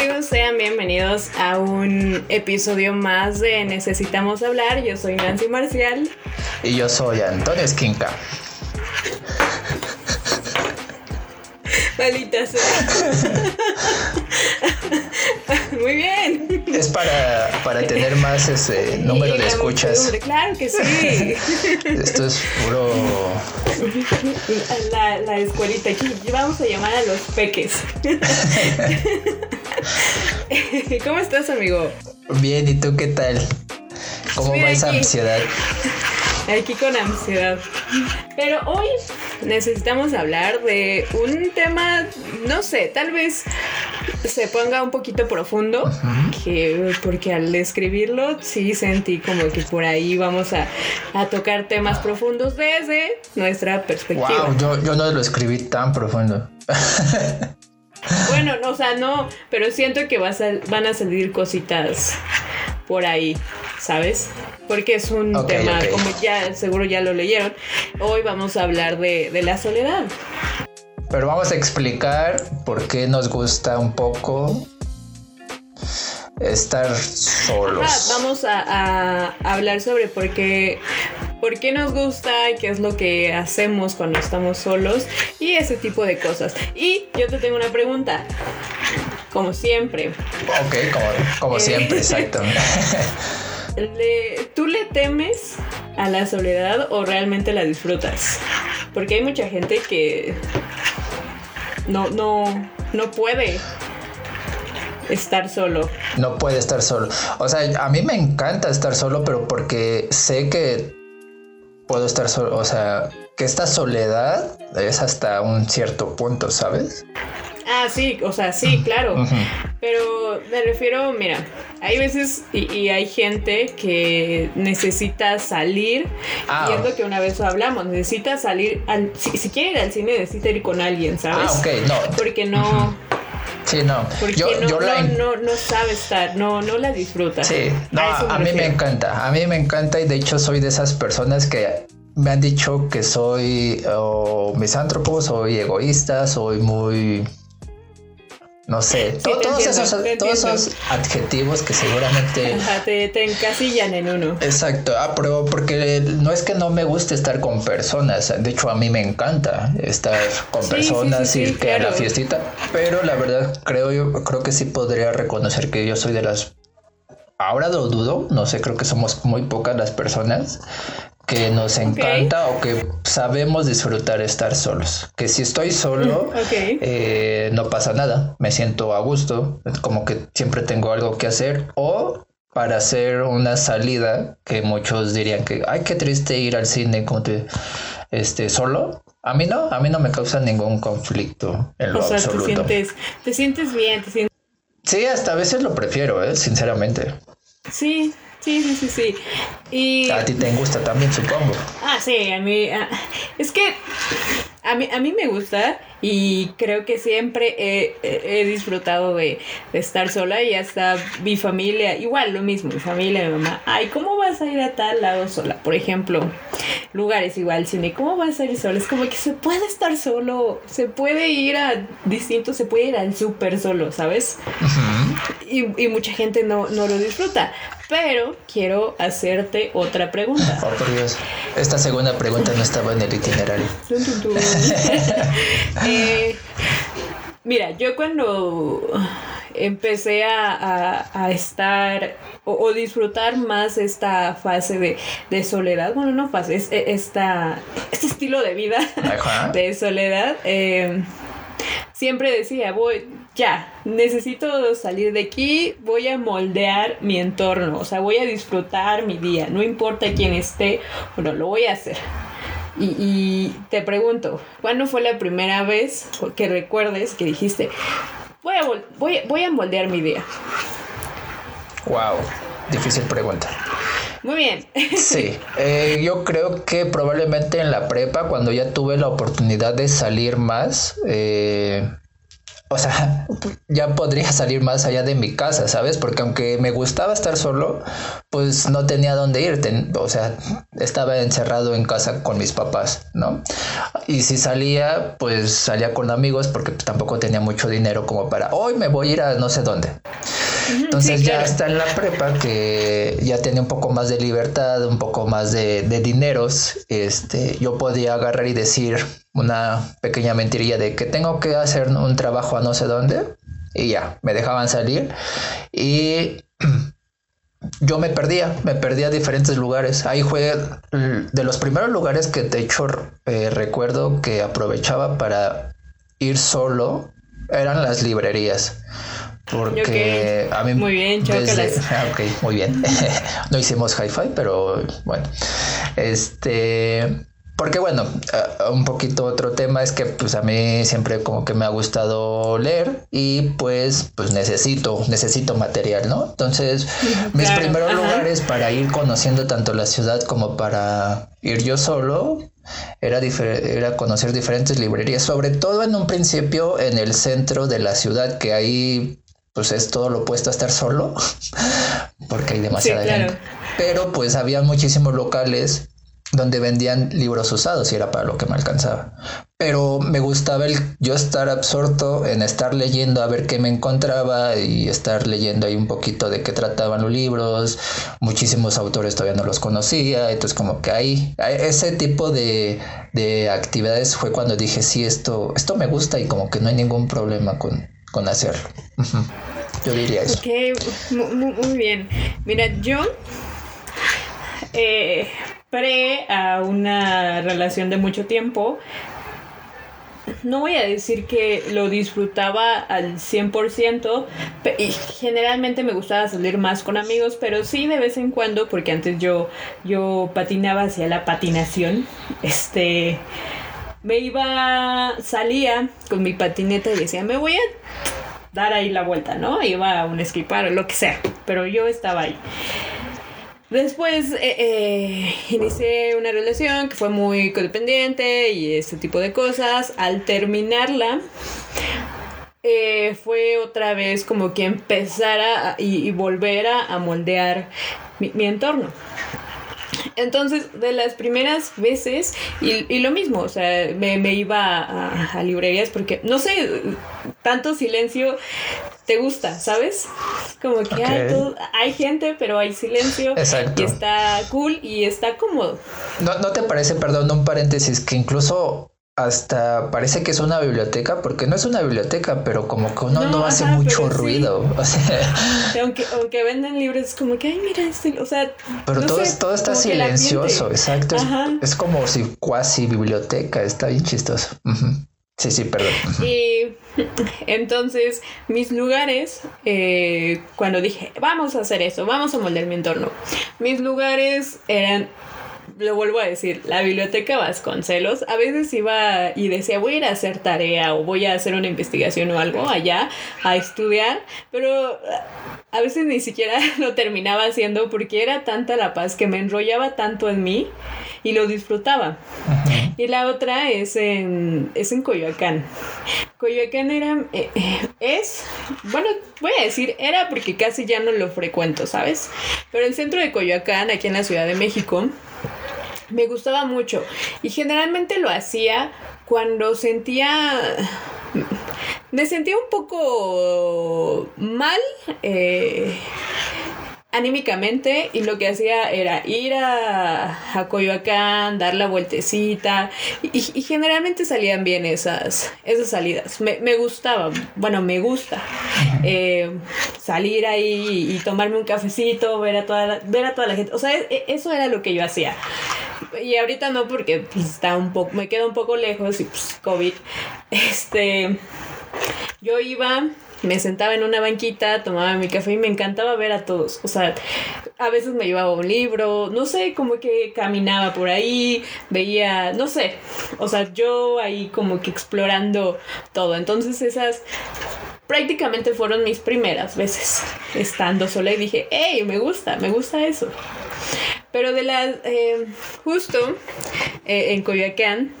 amigos? Sean bienvenidos a un episodio más de Necesitamos hablar. Yo soy Nancy Marcial. Y yo soy Antonio Esquinca. Maldita sea. Muy bien. Es para, para tener más ese número de escuchas. Claro que sí. Esto es puro. La, la escuelita. Aquí vamos a llamar a los peques. ¿Cómo estás, amigo? Bien, ¿y tú qué tal? ¿Cómo va esa ansiedad? Aquí con ansiedad. Pero hoy necesitamos hablar de un tema, no sé, tal vez se ponga un poquito profundo, que, porque al escribirlo sí sentí como que por ahí vamos a, tocar temas profundos desde nuestra perspectiva. Wow, yo, yo no lo escribí tan profundo. Bueno, o sea, no, pero siento que va van a salir cositas por ahí, ¿sabes? Porque es un tema, como ya seguro ya lo leyeron, hoy vamos a hablar de, la soledad. Pero vamos a explicar por qué nos gusta un poco estar solos. vamos a, hablar sobre por qué, por qué nos gusta y qué es lo que hacemos cuando estamos solos y ese tipo de cosas. Y yo te tengo una pregunta como siempre. Ok, como, eh, siempre, exacto. ¿Tú le temes a la soledad o realmente la disfrutas? Porque hay mucha gente que no, no, no puede estar solo. No puede estar solo. O sea, a mí me encanta estar solo, pero porque sé que puedo estar solo. O sea, que esta soledad es hasta un cierto punto, ¿sabes? Ah, sí, o sea, sí, claro. Pero me refiero, mira, hay veces y, hay gente que necesita salir, ah. y es lo que una vez hablamos, necesita salir, al, si, quiere ir al cine necesita ir con alguien, ¿sabes? Ah, ok, no. Porque no... Sí, no. Porque yo, no, no, no, sabe estar, no, no la disfruta. Sí, no, a, mí me encanta, a mí me encanta y de hecho soy de esas personas que me han dicho que soy oh, misántropo, soy egoísta, soy muy no sé, todos, esos, adjetivos que seguramente... te, encasillan en uno. Exacto, ah, pero porque no es que no me guste estar con personas, de hecho a mí me encanta estar con personas, y ir a la fiestita, pero la verdad creo yo creo que sí podría reconocer que yo soy de las ahora lo dudo, no sé, creo que somos muy pocas las personas que nos encanta o que sabemos disfrutar estar solos. Que si estoy solo, eh, no pasa nada, me siento a gusto, como que siempre tengo algo que hacer o para hacer una salida que muchos dirían que, ay, qué triste ir al cine como te, este, solo. A mí no, a mí no me causa ningún conflicto en lo absoluto. Te sientes, te sientes bien, te sientes... Sí, hasta a veces lo prefiero, ¿eh? sinceramente. Sí, Sí, sí, sí, sí. Y... A ti te gusta también, supongo. Ah, sí, a mí... Ah, es que a mí, a mí me gusta y creo que siempre he, disfrutado de, estar sola y hasta mi familia, igual lo mismo, mi familia, mi mamá, ay, ¿cómo vas a ir a tal lado sola? Por ejemplo, lugares igual, cine, ¿cómo vas a ir sola? Es como que se puede estar solo, se puede ir a distintos, se puede ir al súper solo, ¿sabes? y, y, mucha gente no, no lo disfruta. Pero quiero hacerte otra pregunta. Oh, por Dios. Esta segunda pregunta no estaba en el itinerario. Eh, mira, yo cuando empecé a, estar o, disfrutar más esta fase de, soledad, bueno, no fase, es, esta, este estilo de vida de soledad, eh, siempre decía, voy, ya, necesito salir de aquí, voy a moldear mi entorno, o sea, voy a disfrutar mi día, no importa quién esté, bueno, lo voy a hacer. Y, te pregunto, ¿cuándo fue la primera vez que recuerdes que dijiste, voy a, voy, voy a moldear mi día? Wow, difícil pregunta. Muy bien. Sí, eh, yo creo que probablemente en la prepa, cuando ya tuve la oportunidad de salir más, eh, o sea, ya podría salir más allá de mi casa, ¿sabes? Porque aunque me gustaba estar solo, pues no tenía dónde ir, o sea, estaba encerrado en casa con mis papás, ¿no? Y si salía, pues salía con amigos porque tampoco tenía mucho dinero como para, hoy me voy a ir a no sé dónde. Entonces ya está en la prepa que ya tenía un poco más de libertad, un poco más de, de dineros, este, yo podía agarrar y decir, una pequeña mentirilla de que tengo que hacer un trabajo a no sé dónde y ya, me dejaban salir y yo me perdía, me perdía a diferentes lugares. Ahí fue de los primeros lugares que de hecho eh, recuerdo que aprovechaba para ir solo, eran las librerías. Porque a mí muy bien, desde, ah, ok, muy bien. no hicimos hi-fi, pero bueno. Este porque bueno, un poquito otro tema es que pues a mí siempre como que me ha gustado leer y pues pues necesito, necesito material, ¿no? Entonces, mis primeros lugares para ir conociendo tanto la ciudad como para ir yo solo era, era conocer diferentes librerías, sobre todo en un principio en el centro de la ciudad, que ahí pues es todo lo opuesto a estar solo, porque hay demasiada gente. Pero pues había muchísimos locales donde vendían libros usados y era para lo que me alcanzaba. Pero me gustaba el yo estar absorto en estar leyendo a ver qué me encontraba y estar leyendo ahí un poquito de qué trataban los libros. Muchísimos autores todavía no los conocía, entonces como que ahí ese tipo de, de actividades fue cuando dije, sí, esto, esto me gusta y como que no hay ningún problema con, con hacerlo. Yo diría eso. Ok, muy, bien. Mira, yo... Eh, pre a una relación de mucho tiempo, no voy a decir que lo disfrutaba al 100%, y generalmente me gustaba salir más con amigos, pero sí de vez en cuando, porque antes yo, yo patinaba hacia la patinación, este, me iba, salía con mi patineta y decía, me voy a dar ahí la vuelta, ¿no? Iba a un esquipar o lo que sea, pero yo estaba ahí. Después eh, eh, inicié una relación que fue muy codependiente y ese tipo de cosas. Al terminarla, eh, fue otra vez como que empezara y, y volver a, moldear mi entorno. Entonces, de las primeras veces, y, lo mismo, o sea, me, iba a, librerías porque, no sé, tanto silencio te gusta, ¿sabes? Como que hay, gente, pero hay silencio. Y está cool y está cómodo. ¿No, ¿No te parece, perdón, un paréntesis, que incluso hasta parece que es una biblioteca, porque no es una biblioteca, pero como que uno no, hace mucho ruido. aunque, aunque venden libros, es como que, ay, mira, este, o sea. Pero todo, todo está silencioso, exacto. Es, como si cuasi biblioteca, está bien chistoso. Sí, sí, perdón. Y entonces, mis lugares, eh, cuando dije, vamos a hacer eso, vamos a moldear mi entorno, mis lugares eran lo vuelvo a decir, la biblioteca Vasconcelos, a veces iba y decía, voy a ir a hacer tarea o voy a hacer una investigación o algo allá a estudiar, pero a veces ni siquiera lo terminaba haciendo porque era tanta la paz que me enrollaba tanto en mí y lo disfrutaba. Y la otra es en, es en Coyoacán. Coyoacán era, eh, eh, es, bueno, voy a decir, era porque casi ya no lo frecuento, ¿sabes? Pero el centro de Coyoacán, aquí en la Ciudad de México, me gustaba mucho y generalmente lo hacía cuando sentía me sentía un poco mal eh, anímicamente y lo que hacía era ir a, a Coyoacán, dar la vueltecita y, generalmente salían bien esas, esas salidas. Me, me gustaba, bueno, me gusta eh, salir ahí y, tomarme un cafecito, ver a, toda la, ver a toda la gente. O sea, e, eso era lo que yo hacía. Y ahorita no porque pues, está un poco, me quedo un poco lejos y pues COVID. Este, yo iba me sentaba en una banquita, tomaba mi café y me encantaba ver a todos. O sea, a veces me llevaba un libro, no sé, como que caminaba por ahí, veía, no sé, o sea, yo ahí como que explorando todo. Entonces esas prácticamente fueron mis primeras veces estando sola y dije, hey, me gusta, me gusta eso. Pero de las, eh, justo eh, en Coyoacán,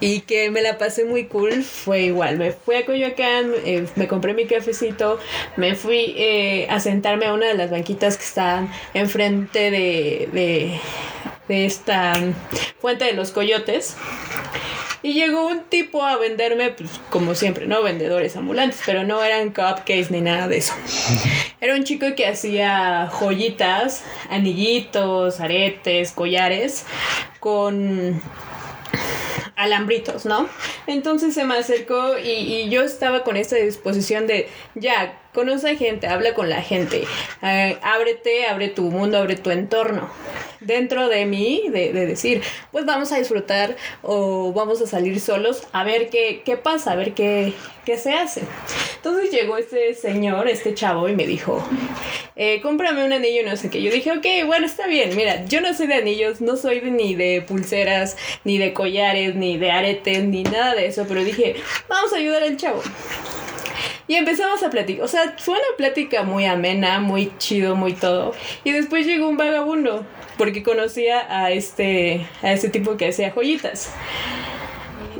y que me la pasé muy cool fue igual. Me fui a Coyoacán, eh, me compré mi cafecito, me fui eh, a sentarme a una de las banquitas que están enfrente de, de, de esta fuente de los coyotes. Y llegó un tipo a venderme, pues como siempre, ¿no? Vendedores ambulantes, pero no eran cupcakes ni nada de eso. Era un chico que hacía joyitas, anillitos, aretes, collares, con alambritos, ¿no? Entonces se me acercó y, y, yo estaba con esta disposición de, ya, conoce gente, habla con la gente, eh, ábrete, abre tu mundo, abre tu entorno. Dentro de mí, de, de, decir, pues vamos a disfrutar o vamos a salir solos a ver qué, qué pasa, a ver qué, qué se hace. Entonces llegó este señor, este chavo, y me dijo, eh, cómprame un anillo, no sé qué. Yo dije, ok, bueno, está bien, mira, yo no soy de anillos, no soy ni de pulseras, ni de collares, ni de aretes, ni nada de eso, pero dije, vamos a ayudar al chavo. Y empezamos a platicar. O sea, fue una plática muy amena, muy chido, muy todo. Y después llegó un vagabundo, porque conocía a este, a este tipo que hacía joyitas.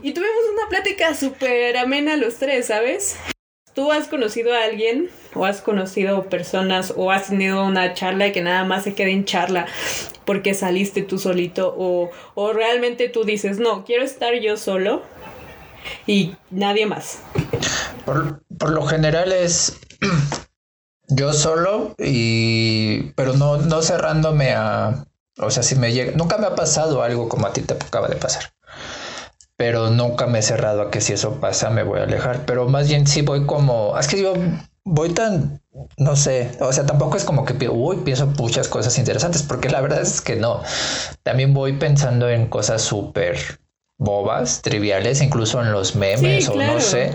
Y tuvimos una plática súper amena los tres, ¿sabes? ¿Tú has conocido a alguien o has conocido personas o has tenido una charla que nada más se quede en charla porque saliste tú solito o, o realmente tú dices, no, quiero estar yo solo y nadie más? Por, por lo general es yo solo y pero no, no cerrándome a o sea si me llega nunca me ha pasado algo como a ti te acaba de pasar pero nunca me he cerrado a que si eso pasa me voy a alejar pero más bien sí voy como es que yo voy tan no sé o sea tampoco es como que uy pienso muchas cosas interesantes porque la verdad es que no también voy pensando en cosas súper bobas triviales incluso en los memes Sí, o no sé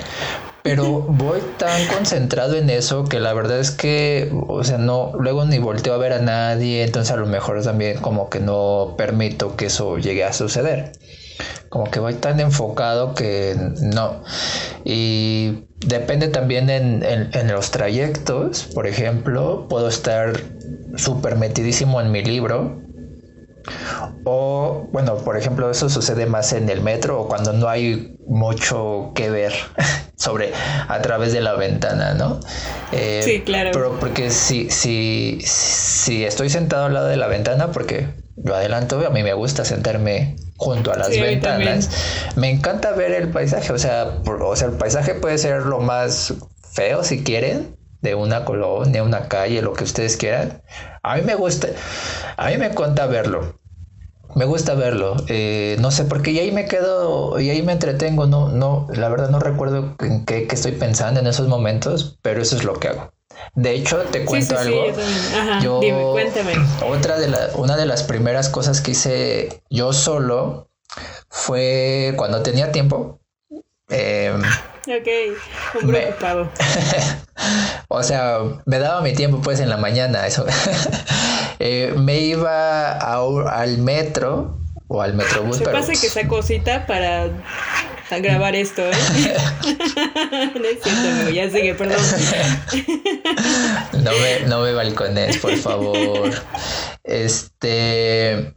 pero voy tan concentrado en eso que la verdad es que, o sea, no, luego ni volteo a ver a nadie, entonces a lo mejor también como que no permito que eso llegue a suceder. Como que voy tan enfocado que no. Y depende también en, en- en los trayectos, por ejemplo, puedo estar súper metidísimo en mi libro. O, bueno, por ejemplo, eso sucede más en el metro o cuando no hay mucho que ver sobre a través de la ventana, ¿no? Eh, Sí, claro. Pero porque si, si, si estoy sentado al lado de la ventana, porque yo adelanto, a mí me gusta sentarme junto a las Sí, ventanas, me encanta ver el paisaje, o sea, por- o sea, el paisaje puede ser lo más feo si quieren, de una colonia, una calle, lo que ustedes quieran. A mí me gusta, a mí me encanta verlo. Me gusta verlo, eh, no sé, porque y ahí me quedo y ahí me entretengo, no, no, la verdad no recuerdo en qué, qué estoy pensando en esos momentos, pero eso es lo que hago. De hecho, te Sí, cuento sí, sí, algo. también. Ajá, Yo- dime, cuéntame. Otra de la, una de las primeras cosas que hice yo solo fue cuando tenía tiempo. eh, Ok, un Me- preocupado. o sea, me daba mi tiempo pues en la mañana, eso. Eh, me iba a al metro o al metrobús, Se pero pasa que esa cosita para a grabar esto, ¿eh? no es cierto, amigo, ya sigue, perdón. no me, no me balcones, por favor. Este.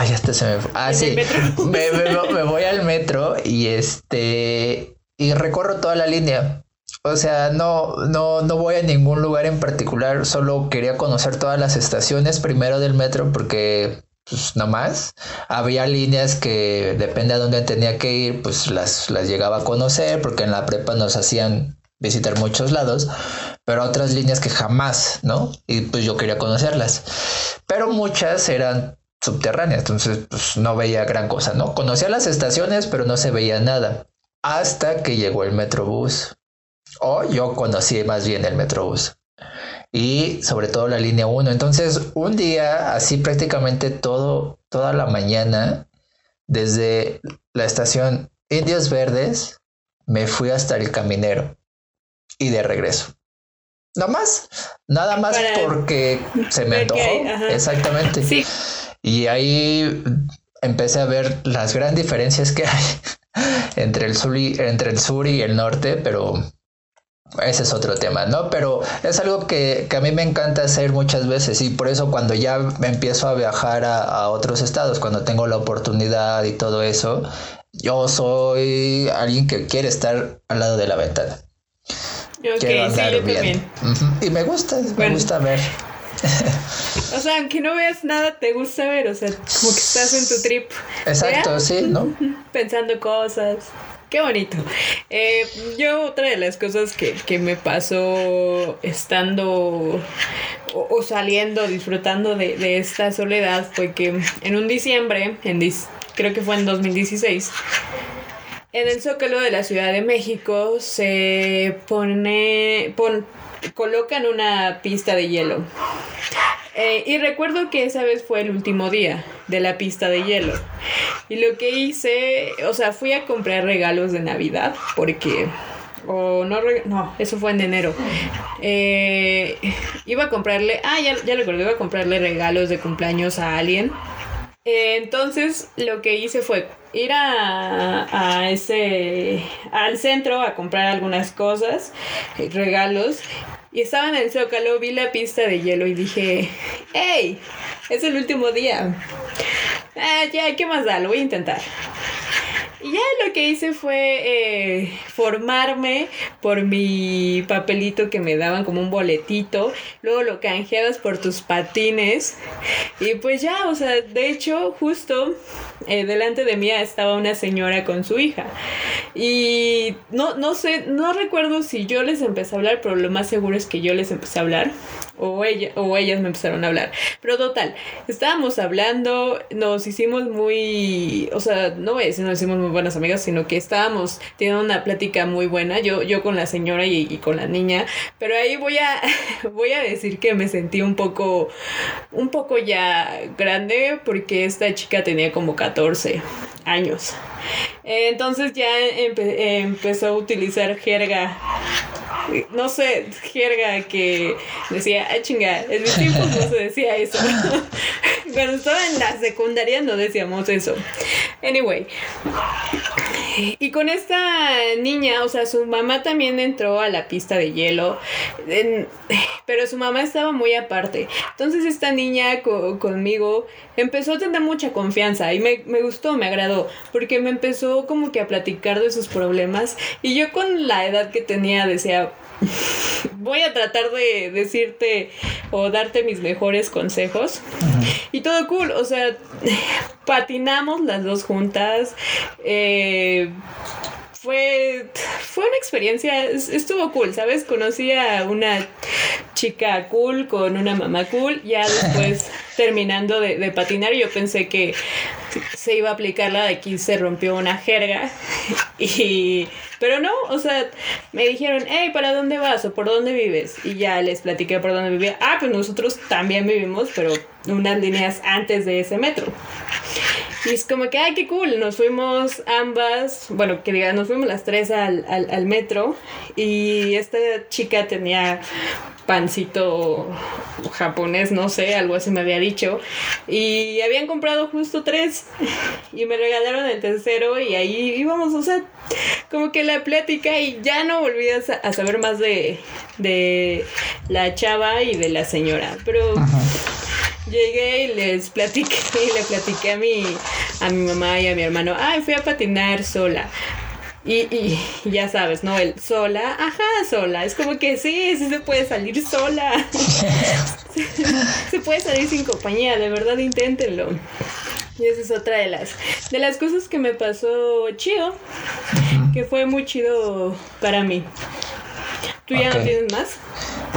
Ay, hasta se me fue. Ah, ¿En el sí. Me, me- me voy al metro y este. Y recorro toda la línea. O sea, no, no, no voy a ningún lugar en particular. Solo quería conocer todas las estaciones primero del metro porque, pues, no más. Había líneas que depende a dónde tenía que ir, pues las, las llegaba a conocer porque en la prepa nos hacían visitar muchos lados, pero otras líneas que jamás, ¿no? Y pues yo quería conocerlas. Pero muchas eran subterráneas, entonces pues no veía gran cosa, ¿no? Conocía las estaciones, pero no se veía nada. Hasta que llegó el Metrobús. O yo conocí más bien el Metrobús. Y sobre todo la línea 1. Entonces, un día, así prácticamente todo, toda la mañana, desde la estación Indios Verdes, me fui hasta el caminero. Y de regreso. No más, nada más Para porque se me antojó. Exactamente. Sí, Y ahí empecé a ver las gran diferencias que hay entre el sur y, entre el sur y el norte, pero ese es otro tema, ¿no? Pero es algo que, que a mí me encanta hacer muchas veces y por eso cuando ya empiezo a viajar a, a otros estados, cuando tengo la oportunidad y todo eso, yo soy alguien que quiere estar al lado de la ventana. quiero andar bien. Y me gusta, me gusta ver. O sea, aunque no veas nada, te gusta ver, o sea, como que estás en tu trip. Exacto, sí, ¿no? Pensando cosas. Qué bonito. Eh, yo otra de las cosas que, me pasó estando o, saliendo, disfrutando de, esta soledad fue que en un diciembre, en creo que fue en 2016, en el Zócalo de la Ciudad de México se pone, pon, colocan una pista de hielo. Eh, y recuerdo que esa vez fue el último día de la pista de hielo. Y lo que hice, o sea, fui a comprar regalos de Navidad porque... O no, no, eso fue en enero. Eh, iba a comprarle, ah, ya, ya recuerdo, iba a comprarle regalos de cumpleaños a alguien. Eh, entonces lo que hice fue ir a, ese al centro a comprar algunas cosas, regalos y estaba en el Zócalo, vi la pista de hielo y dije, ¡Hey! Es el último día. Ah, ya, ¿qué más da? Lo voy a intentar. Y ya lo que hice fue eh, formarme por mi papelito que me daban como un boletito. Luego lo canjeabas por tus patines. Y pues ya, o sea, de hecho, justo eh, delante de mí estaba una señora con su hija. Y no, no sé, no recuerdo si yo les empecé a hablar, pero lo más seguro es que yo les empecé a hablar o, ella, o ellas me empezaron a hablar. Pero total, estábamos hablando, nos hicimos muy, o sea, no voy a decir nos hicimos muy buenas amigas, sino que estábamos teniendo una plática muy buena, yo, yo con la señora y, con la niña, pero ahí voy a, voy a decir que me sentí un poco, un poco ya grande porque esta chica tenía como 14 años. Entonces ya empezó a utilizar jerga no sé, jerga que decía, ah, chinga, en mis tiempos no se decía eso. Cuando estaba en la secundaria no decíamos eso. Anyway. Y con esta niña, o sea, su mamá también entró a la pista de hielo, pero su mamá estaba muy aparte. Entonces esta niña conmigo empezó a tener mucha confianza y me, me gustó, me agradó, porque me empezó como que a platicar de sus problemas y yo con la edad que tenía decía, voy a tratar de decirte o darte mis mejores consejos. Y todo cool, o sea, patinamos las dos juntas. Eh, fue, fue una experiencia, estuvo cool, ¿sabes? Conocí a una chica cool con una mamá cool, ya después terminando de, de patinar yo pensé que se iba a aplicar la de aquí se rompió una jerga y pero no, o sea, me dijeron, hey, ¿para dónde vas o por dónde vives? Y ya les platiqué por dónde vivía. Ah, pues nosotros también vivimos, pero unas líneas antes de ese metro. Y es como que, ay, qué cool. Nos fuimos ambas, bueno, que diga, nos fuimos las tres al, al, al metro. Y esta chica tenía pancito japonés, no sé, algo así me había dicho. Y habían comprado justo tres y me regalaron el tercero y ahí íbamos, o sea, como que la plática y ya no volví a, saber más de, de la chava y de la señora, pero... Llegué y les platiqué y le platiqué a mi, a mi mamá y a mi hermano, ay, fui a patinar sola. Y, y, ya sabes, ¿no? El sola, ajá, sola. Es como que sí, sí se puede salir sola. se puede salir sin compañía, de verdad inténtenlo. Y esa es otra de las, de las cosas que me pasó chido, que fue muy chido para mí. ¿Tú ya no tienes más?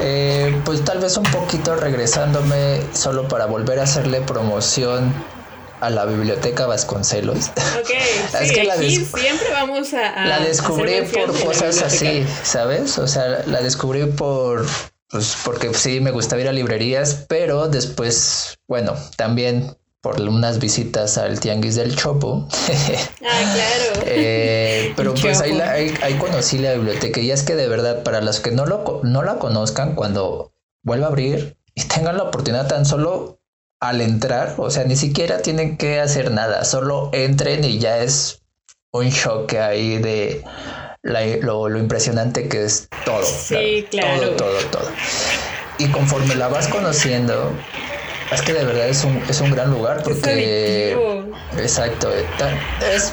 Eh, pues tal vez un poquito regresándome solo para volver a hacerle promoción a la biblioteca Vasconcelos. Ok, sí, aquí siempre vamos a, La descubrí por cosas así, ¿sabes? O sea, la descubrí por... Pues porque sí me gustaba ir a librerías, pero después, bueno, también por unas visitas al Tianguis del Chopo. ah, claro. Eh, pero pues ahí, ahí, conocí la biblioteca y es que de verdad, para los que no, lo, no la conozcan, cuando vuelva a abrir y tengan la oportunidad tan solo al entrar, o sea, ni siquiera tienen que hacer nada, solo entren y ya es un shock ahí de lo, impresionante que es todo. Sí, claro. Todo, todo, todo. Y conforme la vas conociendo, Es que de verdad es un, es un gran lugar porque... exacto. Tan, es,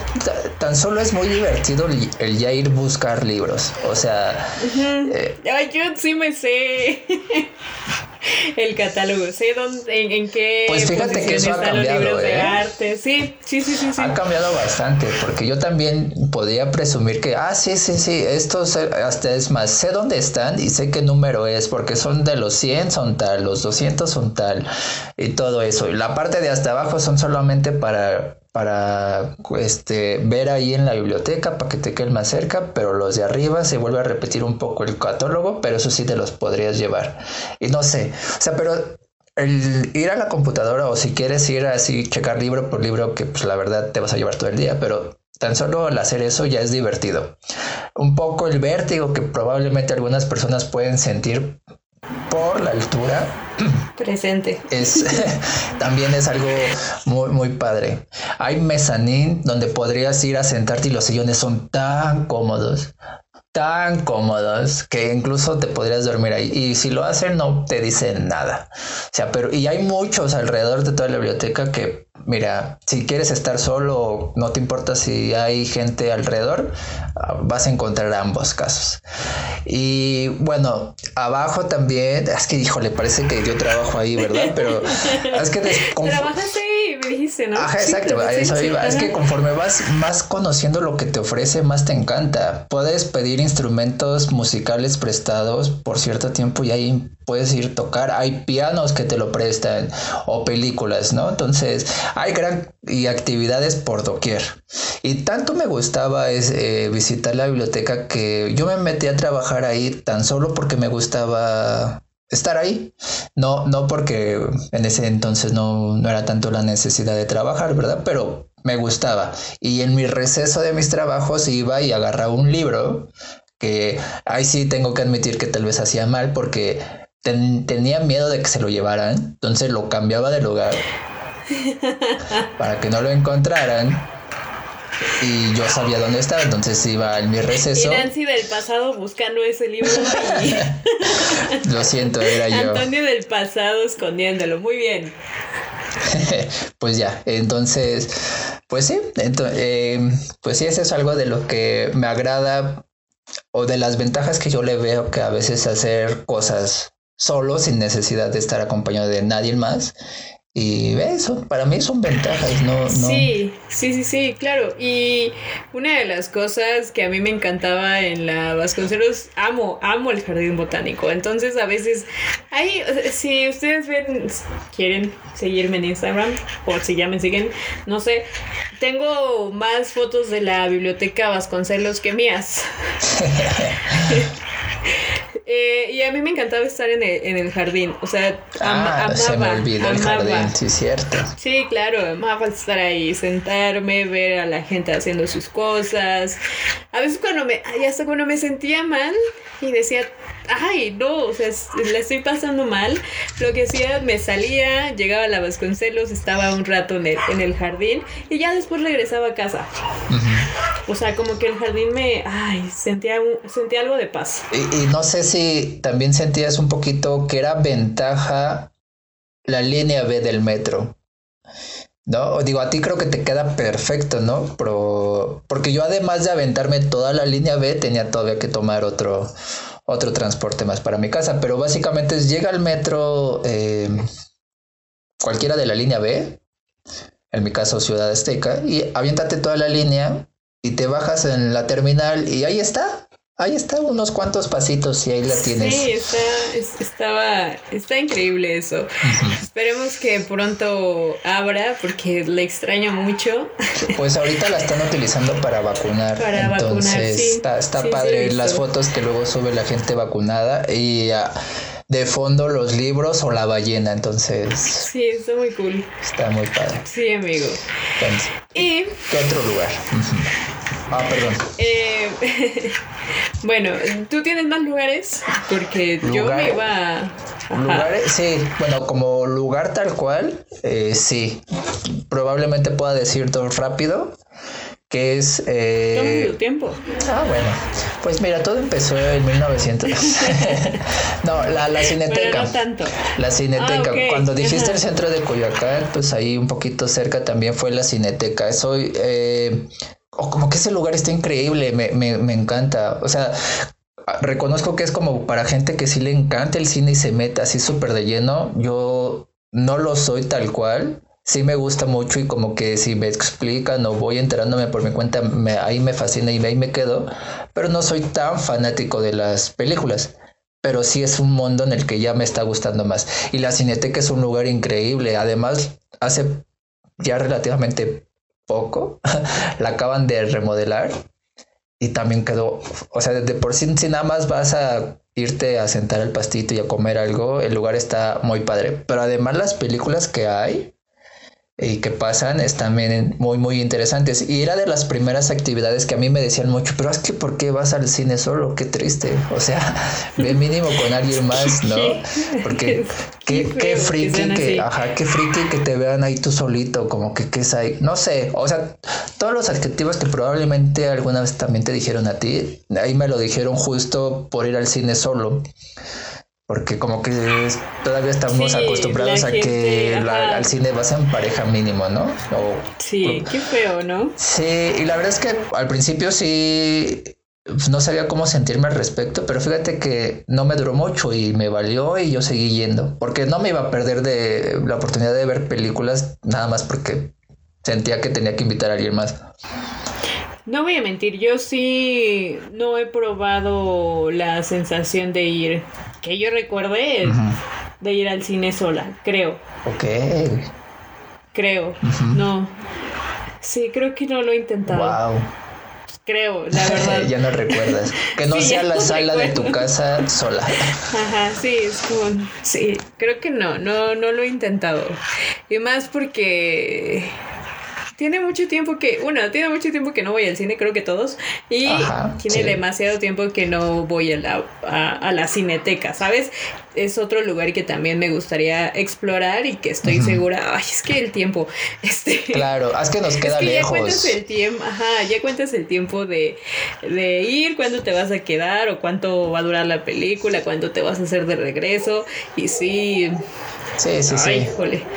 tan solo es muy divertido el, ya ir buscar libros. O sea... Eh, Ay, yo sí me sé. el catálogo. Sé dónde, en, qué pues fíjate que eso ha cambiado, libros de ¿eh? arte. Sí, sí, sí, sí, Ha cambiado bastante, porque yo también podía presumir que, ah, sí, sí, sí, estos hasta es más, sé dónde están y sé qué número es, porque son de los 100 son tal, los 200 son tal, y todo eso. La parte de hasta abajo son solamente para para este, ver ahí en la biblioteca para que te quede más cerca, pero los de arriba se vuelve a repetir un poco el catálogo, pero eso sí te los podrías llevar. Y no sé, o sea, pero el ir a la computadora o si quieres ir así, checar libro por libro, que pues la verdad te vas a llevar todo el día, pero tan solo al hacer eso ya es divertido. Un poco el vértigo que probablemente algunas personas pueden sentir por la altura. Presente. Es también es algo muy muy padre. Hay mezanín donde podrías ir a sentarte y los sillones son tan cómodos tan cómodos que incluso te podrías dormir ahí y si lo hacen no te dicen nada o sea pero y hay muchos alrededor de toda la biblioteca que mira, si quieres estar solo, no te importa si hay gente alrededor, vas a encontrar ambos casos. Y bueno, abajo también, es que híjole, parece que yo trabajo ahí, ¿verdad? Pero es que... Trabajas ahí, me dijiste, ¿no? Ajá, exacto, eso iba. Es que conforme vas más conociendo lo que te ofrece, más te encanta. Puedes pedir instrumentos musicales prestados por cierto tiempo y ahí puedes ir a tocar. Hay pianos que te lo prestan o películas, ¿no? Entonces, hay gran y actividades por doquier. Y tanto me gustaba es, eh, visitar la biblioteca que yo me metí a trabajar ahí tan solo porque me gustaba estar ahí. No, no porque en ese entonces no, no era tanto la necesidad de trabajar, ¿verdad? Pero me gustaba. Y en mi receso de mis trabajos iba y agarraba un libro que ahí sí tengo que admitir que tal vez hacía mal porque tenía miedo de que se lo llevaran, entonces lo cambiaba de lugar para que no lo encontraran. Y yo sabía dónde estaba, entonces iba en mi receso. Nancy del pasado buscando ese libro. lo siento, era yo. Antonio del pasado escondiéndolo, muy bien. pues ya, entonces, pues sí, eh, pues sí, eso es algo de lo que me agrada o de las ventajas que yo le veo que a veces hacer cosas solo sin necesidad de estar acompañado de nadie más y eso, para mí son ventajas, ¿no? Sí, sí, sí, sí, claro. Y una de las cosas que a mí me encantaba en la Vasconcelos, amo, amo el jardín botánico. Entonces a veces, ahí, si ustedes ven, quieren seguirme en Instagram, o si ya me siguen, no sé, tengo más fotos de la biblioteca Vasconcelos que mías. Eh, y a mí me encantaba estar en el, en el jardín. O sea, ah, amaba. Se me olvidó el jardín, sí, cierto. Sí, claro, amaba estar ahí, sentarme, ver a la gente haciendo sus cosas. A veces cuando me, hasta cuando me sentía mal y decía, ay, no, o sea, la estoy pasando mal. Lo que hacía, me salía, llegaba a la Vasconcelos, estaba un rato en el, en el jardín y ya después regresaba a casa. O sea, como que el jardín me, ay, sentía, sentía algo de paz. Y, y no sé si también sentías un poquito que era ventaja la línea B del metro. ¿no? Digo, a ti creo que te queda perfecto, ¿no? Pero, porque yo además de aventarme toda la línea B, tenía todavía que tomar otro, otro transporte más para mi casa. Pero básicamente llega al metro eh, cualquiera de la línea B, en mi caso Ciudad Azteca, y aviéntate toda la línea y te bajas en la terminal y ahí está. Ahí está, unos cuantos pasitos y ahí la tienes. Sí, está, estaba, está increíble eso. Esperemos que pronto abra porque le extraño mucho. Pues ahorita la están utilizando para vacunar. Para Entonces, vacunar, sí. Está, está padre las fotos que luego sube la gente vacunada y ah, de fondo los libros o la ballena. Entonces. Sí, está muy cool. Está muy padre. Sí, amigo. y. ¿Qué otro lugar? Ah, perdón. Eh, bueno, ¿tú tienes más lugares? Porque yo me iba. Lugares, sí, bueno, como lugar tal cual, eh, sí. Probablemente pueda decir todo rápido. que es... Eh... tiempo. Ah, bueno. Pues mira, todo empezó en 1900. no, la, la cineteca. no tanto. La cineteca. Ah, Cuando dijiste el centro de Coyoacán, pues ahí un poquito cerca también fue la cineteca. Soy... Eh, como que ese lugar está increíble, me, me, me encanta. O sea, reconozco que es como para gente que sí le encanta el cine y se mete así súper de lleno. Yo no lo soy tal cual sí me gusta mucho y como que si me explican o voy enterándome por mi cuenta, me, ahí me fascina y ahí me quedo, pero no soy tan fanático de las películas. Pero sí es un mundo en el que ya me está gustando más. Y la Cineteca es un lugar increíble. Además, hace ya relativamente poco la acaban de remodelar y también quedó, o sea, de por sí, si nada más vas a irte a sentar al pastito y a comer algo, el lugar está muy padre. Pero además las películas que hay, y que pasan es también muy muy interesantes. Y era de las primeras actividades que a mí me decían mucho pero es que por qué vas al cine solo qué triste o sea ve mínimo con alguien más no porque qué, qué friki que, ajá qué friki que te vean ahí tú solito como que qué es ahí no sé o sea todos los adjetivos que probablemente alguna vez también te dijeron a ti ahí me lo dijeron justo por ir al cine solo porque como que todavía estamos acostumbrados a que al cine vas en pareja mínimo, ¿no? sí, qué feo, ¿no? Sí, y la verdad es que al principio sí pues, no sabía cómo sentirme al respecto, pero fíjate que no me duró mucho y me valió y yo seguí yendo, porque no me iba a perder de la oportunidad de ver películas nada más porque sentía que tenía que invitar a alguien más. No voy a mentir, yo sí no he probado la sensación de ir, que yo recuerde, de ir al cine sola, creo. Ok. Creo, no. Sí, creo que no lo he intentado. Wow. Creo, la verdad. ya no recuerdas. Que no sea la sala de tu casa sola. Ajá, sí, es como. Sí, creo que no, no, no lo he intentado. Y más porque tiene mucho tiempo que, bueno, tiene mucho tiempo que no voy al cine, creo que todos, y tiene demasiado tiempo que no voy a la, a, la cineteca, ¿sabes? Es otro lugar que también me gustaría explorar y que estoy segura, ay, es que el tiempo, este... Claro, es que nos queda es que Ya cuentas el tiempo, ajá, ya cuentas el tiempo de, de ir, cuándo te vas a quedar o cuánto va a durar la película, cuánto te vas a hacer de regreso, y sí Sí, sí, sí.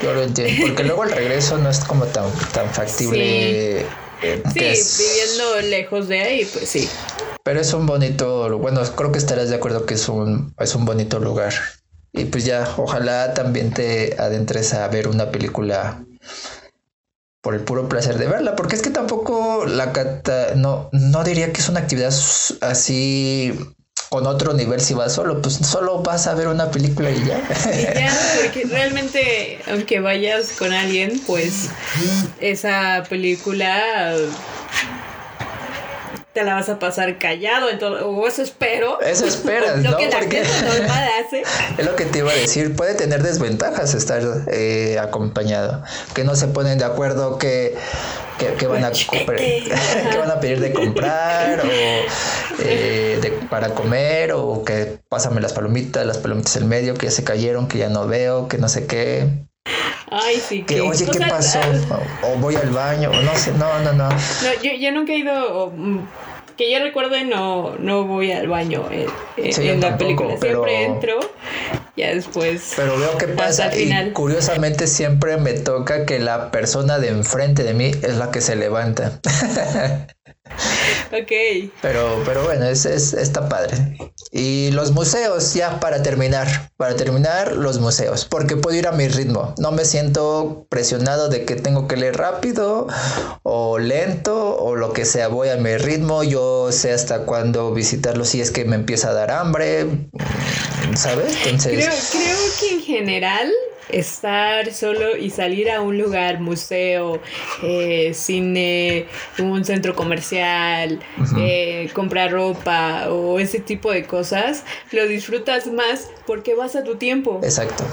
Yo lo entiendo. Porque luego el regreso no es como tan, tan factible. Sí, sí viviendo lejos de ahí, pues sí. Pero es un bonito, bueno, creo que estarás de acuerdo que es un, es un bonito lugar. Y pues ya, ojalá también te adentres a ver una película por el puro placer de verla, porque es que tampoco la cata, no, no diría que es una actividad así con otro nivel si vas solo, pues solo vas a ver una película y ya. Y ya, porque realmente, aunque vayas con alguien, pues esa película te la vas a pasar callado, entonces, o eso espero. Eso esperas, ¿no? Porque es lo que te iba a decir, puede tener desventajas estar eh, acompañado, que no se ponen de acuerdo que, que, van, a, que van a pedir de comprar o eh, de, para comer o que pásame las palomitas, las palomitas en medio, que ya se cayeron, que ya no veo, que no sé qué. Ay, sí. Que, oye, ¿qué pasó? O, voy al baño, o no sé, no, no, no. No, yo, yo nunca he ido, mm, que yo recuerde, no, no voy al baño en, la película. Siempre entro, ya después. Pero veo que pasa y curiosamente siempre me toca que la persona de enfrente de mí es la que se levanta. ok. Pero, pero bueno, es, es, está padre. Y los museos, ya para terminar, para terminar, los museos, porque puedo ir a mi ritmo. No me siento presionado de que tengo que leer rápido o lento o lo que sea. Voy a mi ritmo, yo sé hasta cuándo visitarlo si es que me empieza a dar hambre, ¿sabes? Entonces... Creo, creo que en general estar solo y salir a un lugar, museo, eh, cine, un centro comercial, eh, comprar ropa o ese tipo de cosas, lo disfrutas más porque vas a tu tiempo. Exacto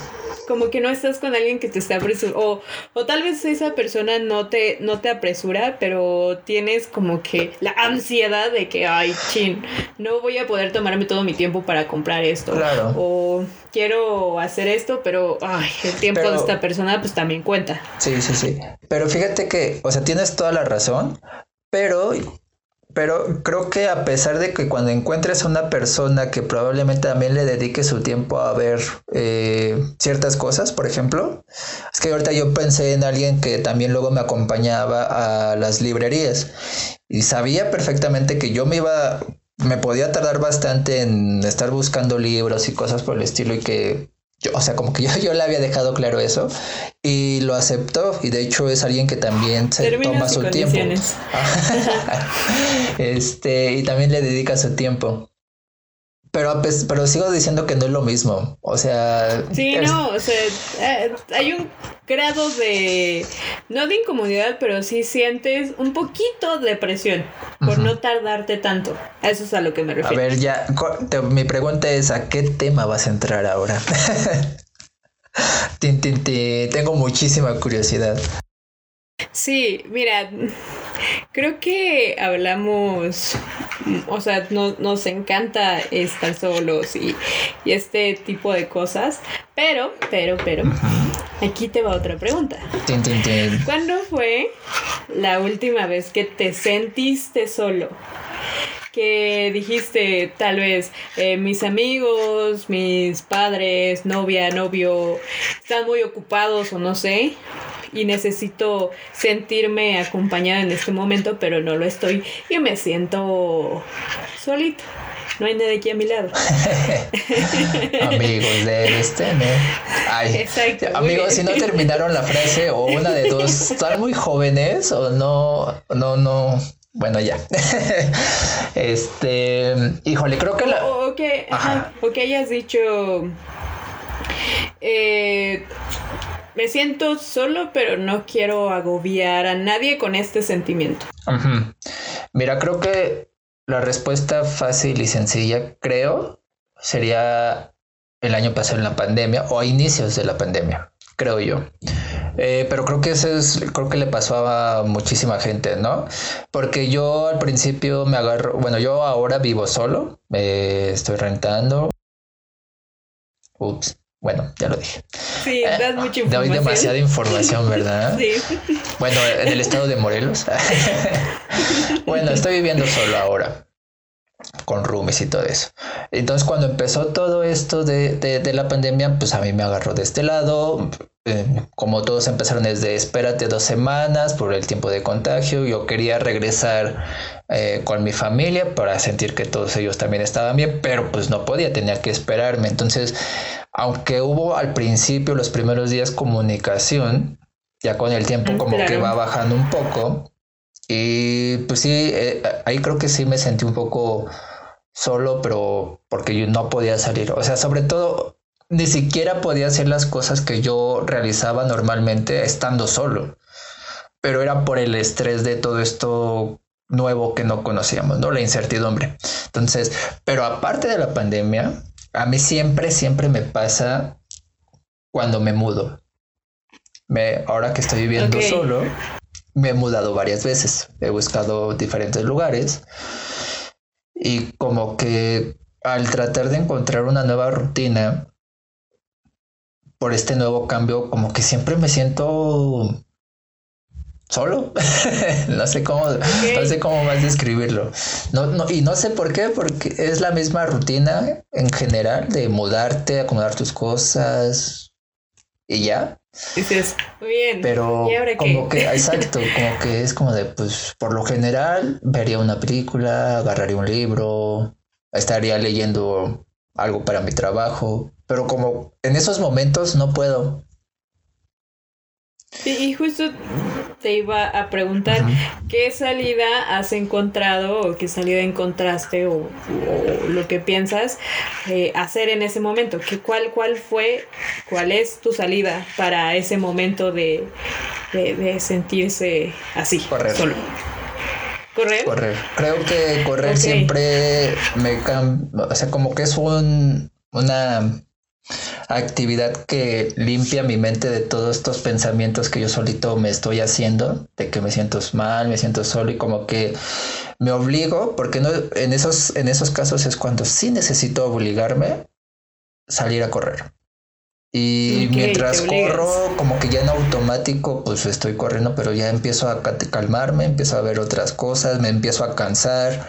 como que no estás con alguien que te está apresurando. O, o tal vez esa persona no te, no te apresura, pero tienes como que la ansiedad de que, ay, chin, no voy a poder tomarme todo mi tiempo para comprar esto. Claro. O quiero hacer esto, pero ay, el tiempo de esta persona pues también cuenta. Sí, sí, sí. Pero fíjate que, o sea, tienes toda la razón, Pero pero creo que a pesar de que cuando encuentres a una persona que probablemente también le dedique su tiempo a ver eh, ciertas cosas, por ejemplo, es que ahorita yo pensé en alguien que también luego me acompañaba a las librerías y sabía perfectamente que yo me iba, me podía tardar bastante en estar buscando libros y cosas por el estilo y que yo, o sea, como que yo, yo le había dejado claro eso y lo aceptó y de hecho es alguien que también se toma su tiempo. este, y también le dedica su tiempo. Pero, pero sigo diciendo que no es lo mismo. O sea. Sí, no, o sea, eh, hay un grado de. No de incomodidad, pero sí sientes un poquito de presión por no tardarte tanto. Eso es a lo que me refiero. A ver, ya. mi pregunta es: ¿a qué tema vas a entrar ahora? Tengo muchísima curiosidad. Sí, mira, creo que hablamos, o sea, nos encanta estar solos y, este tipo de cosas, pero, pero, pero, aquí te va otra pregunta. ¿Cuándo fue la última vez que te sentiste solo? que dijiste tal vez eh, mis amigos, mis padres, novia, novio, están muy ocupados o no sé, y necesito sentirme acompañada en este momento, pero no lo estoy y me siento solito. No hay nadie aquí a mi lado. amigos de tener. Ay, Exacto, amigos, si no terminaron la frase o una de dos, están muy jóvenes o no, no, no, bueno, ya. este, híjole, creo que la. O, que, o que hayas dicho. Eh, me siento solo, pero no quiero agobiar a nadie con este sentimiento. Mira, creo que la respuesta fácil y sencilla, creo, sería el año pasado en la pandemia o a inicios de la pandemia, creo yo. Eh, pero creo que eso es, creo que le pasó a muchísima gente, ¿no? Porque yo al principio me agarro, bueno, yo ahora vivo solo, eh, estoy rentando. Ups. Bueno, ya lo dije. Sí, das eh, mucha información. Doy demasiada información, ¿verdad? Sí. Bueno, en el estado de Morelos. bueno, estoy viviendo solo ahora con roomies y todo eso. Entonces cuando empezó todo esto de, de, la pandemia, pues a mí me agarró de este lado. Eh, como todos empezaron desde espérate dos semanas por el tiempo de contagio, yo quería regresar eh, con mi familia para sentir que todos ellos también estaban bien, pero pues no podía, tenía que esperarme. Entonces aunque hubo al principio, los primeros días, comunicación, ya con el tiempo mm, como que va bajando un poco. Y pues sí, eh, ahí creo que sí me sentí un poco solo, pero porque yo no podía salir. O sea, sobre todo, ni siquiera podía hacer las cosas que yo realizaba normalmente estando solo. Pero era por el estrés de todo esto nuevo que no conocíamos, ¿no? La incertidumbre. Entonces, pero aparte de la pandemia, a mí siempre, siempre me pasa cuando me mudo. Me, ahora que estoy viviendo solo, me he mudado varias veces. He buscado diferentes lugares. Y como que al tratar de encontrar una nueva rutina, por este nuevo cambio, como que siempre me siento solo. no sé cómo, no sé cómo más describirlo. No, no, y no sé por qué, porque es la misma rutina en general de mudarte, acomodar tus cosas y ya. Dices, muy bien. Pero como que, exacto, como que es como de, pues, por lo general vería una película, agarraría un libro, estaría leyendo algo para mi trabajo, pero como en esos momentos no puedo. Sí, y justo te iba a preguntar qué salida has encontrado o qué salida encontraste o, lo que piensas eh, hacer en ese momento. ¿Qué, cuál, ¿Cuál fue, cuál es tu salida para ese momento de, sentirse así, correr. solo? ¿Correr? Correr. Creo que correr siempre me cambia, o sea, como que es un, una actividad que limpia mi mente de todos estos pensamientos que yo solito me estoy haciendo, de que me siento mal, me siento solo y como que me obligo, porque no, en, esos, en esos casos es cuando sí necesito obligarme salir a correr. Y mientras corro, como que ya en automático, pues estoy corriendo, pero ya empiezo a calmarme, empiezo a ver otras cosas, me empiezo a cansar.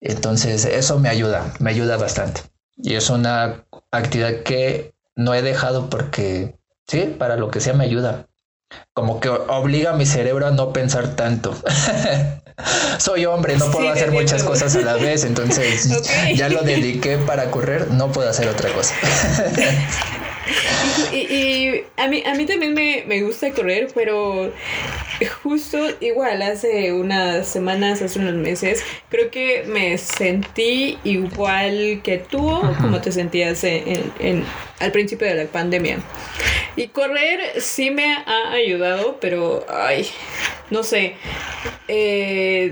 Entonces, eso me ayuda, me ayuda bastante. Y es una actividad que no he dejado porque, sí, para lo que sea me ayuda. Como que obliga a mi cerebro a no pensar tanto. Soy hombre, no puedo hacer muchas cosas a la vez, entonces ya lo dediqué para correr, no puedo hacer otra cosa. y, a, mí, a mí también me, gusta correr, pero justo igual hace unas semanas, hace unos meses, creo que me sentí igual que tú, como te sentías en, al principio de la pandemia. Y correr sí me ha ayudado, pero, ay, no sé, eh,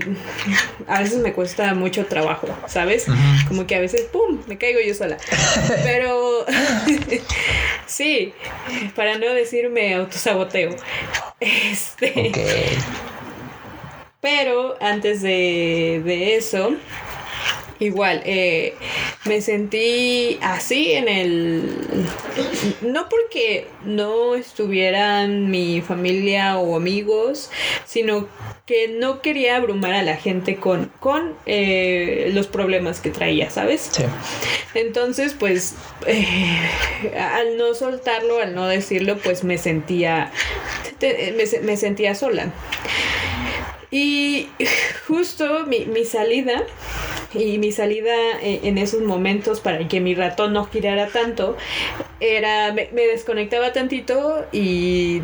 a veces me cuesta mucho trabajo, ¿sabes? Como que a veces, ¡pum!, me caigo yo sola. Pero sí, para no decirme autosaboteo. Este. Pero antes de, de eso, Igual, eh, me sentí así en el... No porque no estuvieran mi familia o amigos, sino que no quería abrumar a la gente con, con eh, los problemas que traía, ¿sabes? Sí. Entonces, pues, eh, al no soltarlo, al no decirlo, pues me sentía, me, me sentía sola. Y justo mi, mi salida y mi salida eh, en esos momentos para que mi ratón no girara tanto era me, desconectaba tantito y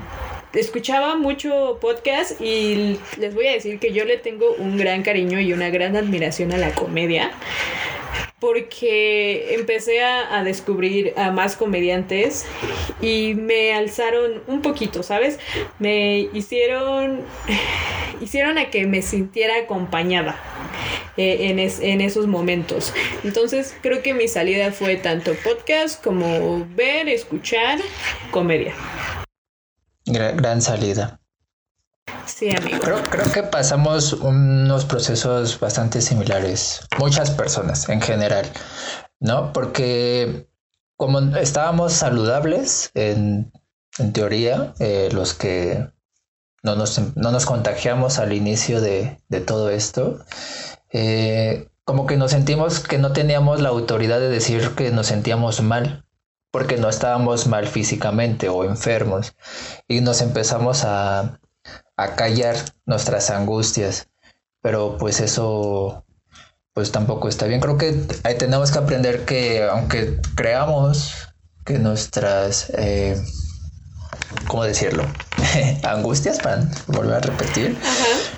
escuchaba mucho podcast y les voy a decir que yo le tengo un gran cariño y una gran admiración a la comedia porque empecé a, descubrir a más comediantes y me alzaron un poquito, ¿sabes? Me hicieron, hicieron a que me sintiera acompañada eh, en, en esos momentos. Entonces creo que mi salida fue tanto podcast como ver, escuchar, comedia. Gran salida. Sí, amigo. Creo, creo que pasamos unos procesos bastante similares, muchas personas en general, ¿no? Porque como estábamos saludables, en, teoría, eh, los que no nos, no nos, contagiamos al inicio de, de todo esto, eh, como que nos sentimos que no teníamos la autoridad de decir que nos sentíamos mal, porque no estábamos mal físicamente o enfermos, y nos empezamos a a callar nuestras angustias. Pero pues eso pues tampoco está bien. Creo que ahí tenemos que aprender que aunque creamos que nuestras eh, ¿cómo decirlo? Angustias, para volver a repetir,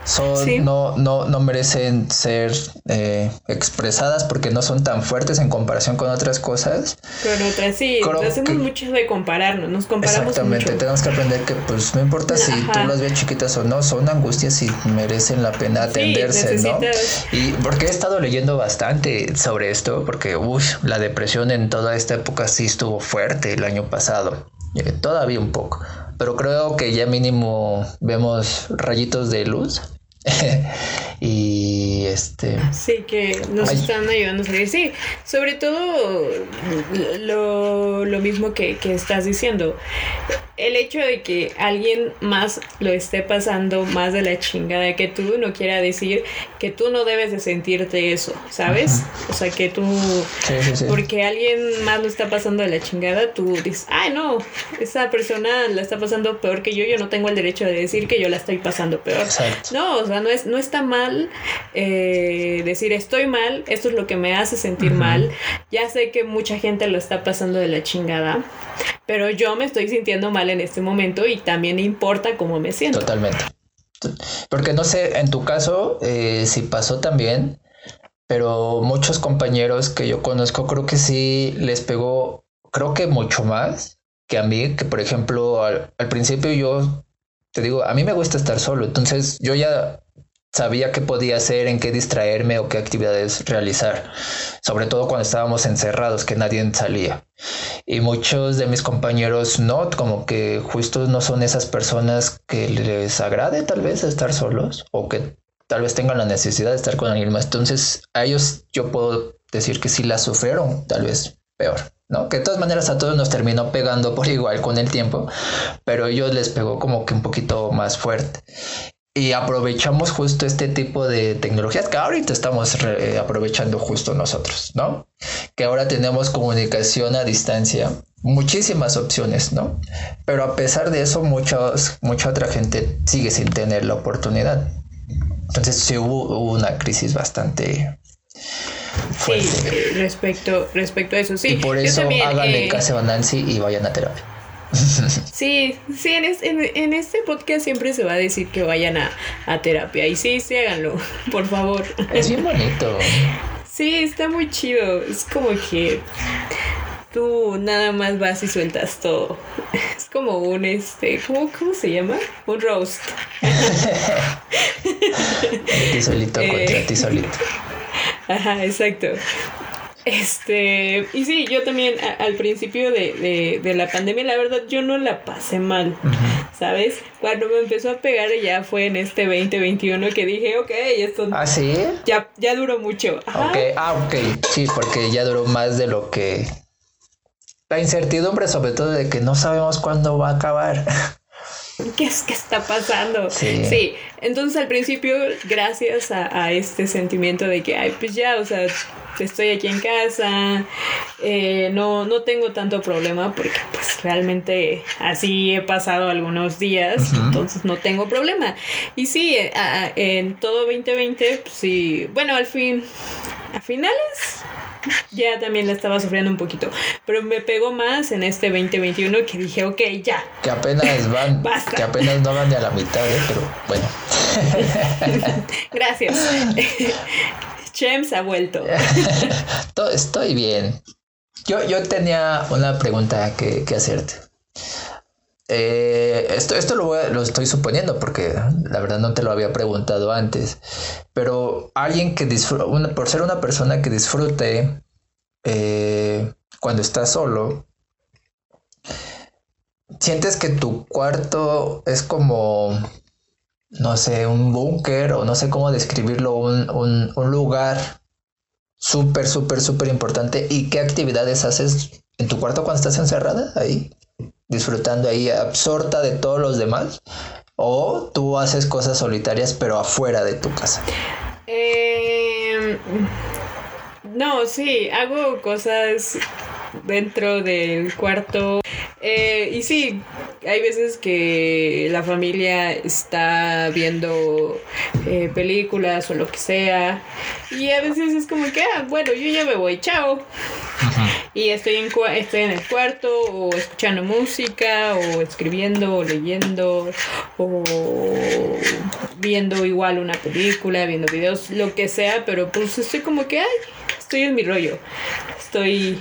son, no, no, no merecen ser eh, expresadas porque no son tan fuertes en comparación con otras cosas. Con otras, sí, hacemos mucho de compararnos, nos comparamos Exactamente, tenemos que aprender que pues no importa si tú las ves chiquitas o no, son angustias y merecen la pena atenderse, ¿no? Y porque he estado leyendo bastante sobre esto, porque uff, la depresión en toda esta época sí estuvo fuerte el año pasado. Eh, todavía un poco, pero creo que ya mínimo vemos rayitos de luz y este sí que nos están ayudando a salir. Sí sobre todo lo, lo mismo que, que, estás diciendo. El hecho de que alguien más lo esté pasando más de la chingada que tú no quiera decir que tú no debes de sentirte eso sabes o sea que tú porque alguien más lo está pasando de la chingada tú dices ay no esa persona la está pasando peor que yo yo no tengo el derecho de decir que yo la estoy pasando peor no o sea no, es, no está mal eh, decir estoy mal, esto es lo que me hace sentir mal. Ya sé que mucha gente lo está pasando de la chingada, pero yo me estoy sintiendo mal en este momento y también importa cómo me siento. Totalmente. Porque no sé, en tu caso, eh, si pasó también, pero muchos compañeros que yo conozco creo que sí les pegó, creo que mucho más que a mí, que por ejemplo al, al principio yo te digo, a mí me gusta estar solo, entonces yo ya sabía qué podía hacer, en qué distraerme o qué actividades realizar, sobre todo cuando estábamos encerrados, que nadie salía. Y muchos de mis compañeros no, como que justo no son esas personas que les agrade tal vez estar solos o que tal vez tengan la necesidad de estar con alguien más. Entonces, a ellos yo puedo decir que sí la sufrieron, tal vez peor. ¿no? Que de todas maneras a todos nos terminó pegando por igual con el tiempo, pero ellos les pegó como que un poquito más fuerte. Y aprovechamos justo este tipo de tecnologías que ahorita estamos aprovechando justo nosotros, ¿no? Que ahora tenemos comunicación a distancia, muchísimas opciones, ¿no? Pero a pesar de eso, muchos, mucha otra gente sigue sin tener la oportunidad. Entonces sí hubo, una crisis bastante. Sí, respecto, respecto a eso, sí. Y por eso háganle eh, caso a Nancy y vayan a terapia. Sí, sí, en, este podcast siempre se va a decir que vayan a, terapia. Y sí, sí, háganlo, por favor. Es bien bonito. Sí, está muy chido. Es como que tú nada más vas y sueltas todo. Es como un este, ¿cómo, cómo se llama? Un roast. ti solito contra ti solito. Ajá, exacto. Este, y sí, yo también al principio de, de, la pandemia, la verdad, yo no la pasé mal, ¿sabes? Cuando me empezó a pegar ya fue en este 2021 que dije, ok, esto ¿Ah, sí? ya, ya duró mucho. Ah, ok, sí, porque ya duró más de lo que... La incertidumbre sobre todo de que no sabemos cuándo va a acabar. ¿Qué es que está pasando? Sí. Entonces al principio, gracias a, a, este sentimiento de que, ay, pues ya, o sea, estoy aquí en casa, eh, no, no tengo tanto problema porque pues realmente así he pasado algunos días, entonces no tengo problema. Y sí, eh, en todo 2020, pues sí, bueno, al fin, a finales ya también la estaba sufriendo un poquito. Pero me pegó más en este 2021 que dije, ok, ya. Que apenas van, que apenas no van ni a la mitad, ¿eh? pero bueno. Gracias. Chems ha vuelto. Estoy bien. Yo, yo tenía una pregunta que, hacerte. Eh, esto esto lo, lo, estoy suponiendo porque la verdad no te lo había preguntado antes. Pero alguien que disfrute, por ser una persona que disfrute eh, cuando estás solo, sientes que tu cuarto es como no sé, un búnker o no sé cómo describirlo, un, un, un lugar súper, súper, súper importante. ¿Y qué actividades haces en tu cuarto cuando estás encerrada ahí? Disfrutando ahí, absorta de todos los demás. ¿O tú haces cosas solitarias pero afuera de tu casa? Eh, no, sí, hago cosas dentro del cuarto. Eh, y sí, hay veces que la familia está viendo eh, películas o lo que sea. Y a veces es como que, ah, bueno, yo ya me voy, chao. Y estoy en, estoy en el cuarto o escuchando música o escribiendo o leyendo o viendo igual una película, viendo videos, lo que sea, pero pues estoy como que, ay, estoy en mi rollo. Estoy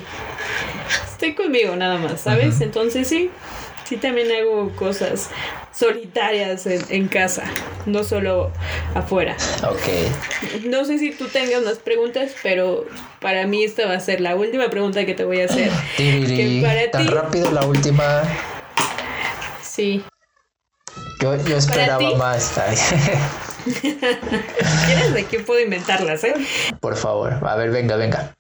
estoy conmigo nada más, ¿sabes? Entonces sí, sí también hago cosas solitarias en, casa, no solo afuera. Ok. No sé si tú tengas más preguntas, pero para mí esta va a ser la última pregunta que te voy a hacer. Tan rápido la última. Sí. Yo, yo esperaba más. ¿Quieres de qué puedo inventarlas, eh? Por favor, a ver, venga, venga.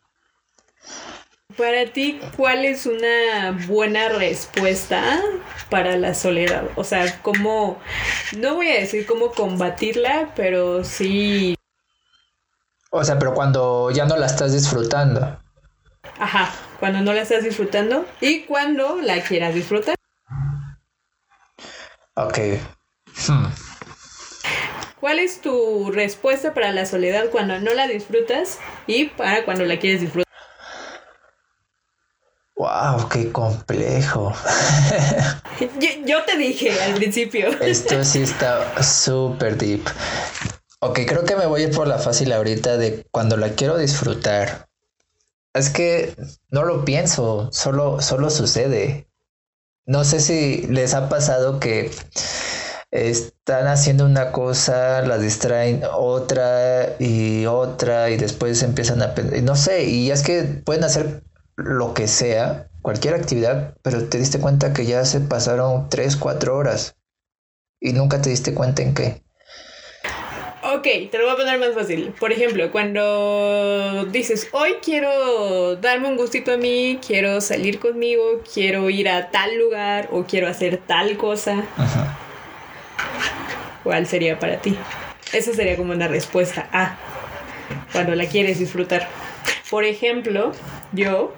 Para ti, ¿cuál es una buena respuesta para la soledad? O sea, ¿cómo, no voy a decir cómo combatirla, pero sí... O sea, pero cuando ya no la estás disfrutando. Ajá, cuando no la estás disfrutando y cuando la quieras disfrutar. Ok. Hmm. ¿Cuál es tu respuesta para la soledad cuando no la disfrutas y para cuando la quieres disfrutar? ¡Wow! ¡Qué complejo! yo, te dije al principio. Esto sí está súper deep. Ok, creo que me voy a ir por la fácil ahorita de cuando la quiero disfrutar. Es que no lo pienso, solo, solo sucede. No sé si les ha pasado que están haciendo una cosa, la distraen otra y otra y después empiezan a... No sé, y es que pueden hacer lo que sea, cualquier actividad, pero te diste cuenta que ya se pasaron 3, 4 horas y nunca te diste cuenta en qué. Ok, te lo voy a poner más fácil. Por ejemplo, cuando dices, hoy quiero darme un gustito a mí, quiero salir conmigo, quiero ir a tal lugar o quiero hacer tal cosa. ¿Cuál sería para ti? Esa sería como una respuesta a cuando la quieres disfrutar. Por ejemplo, yo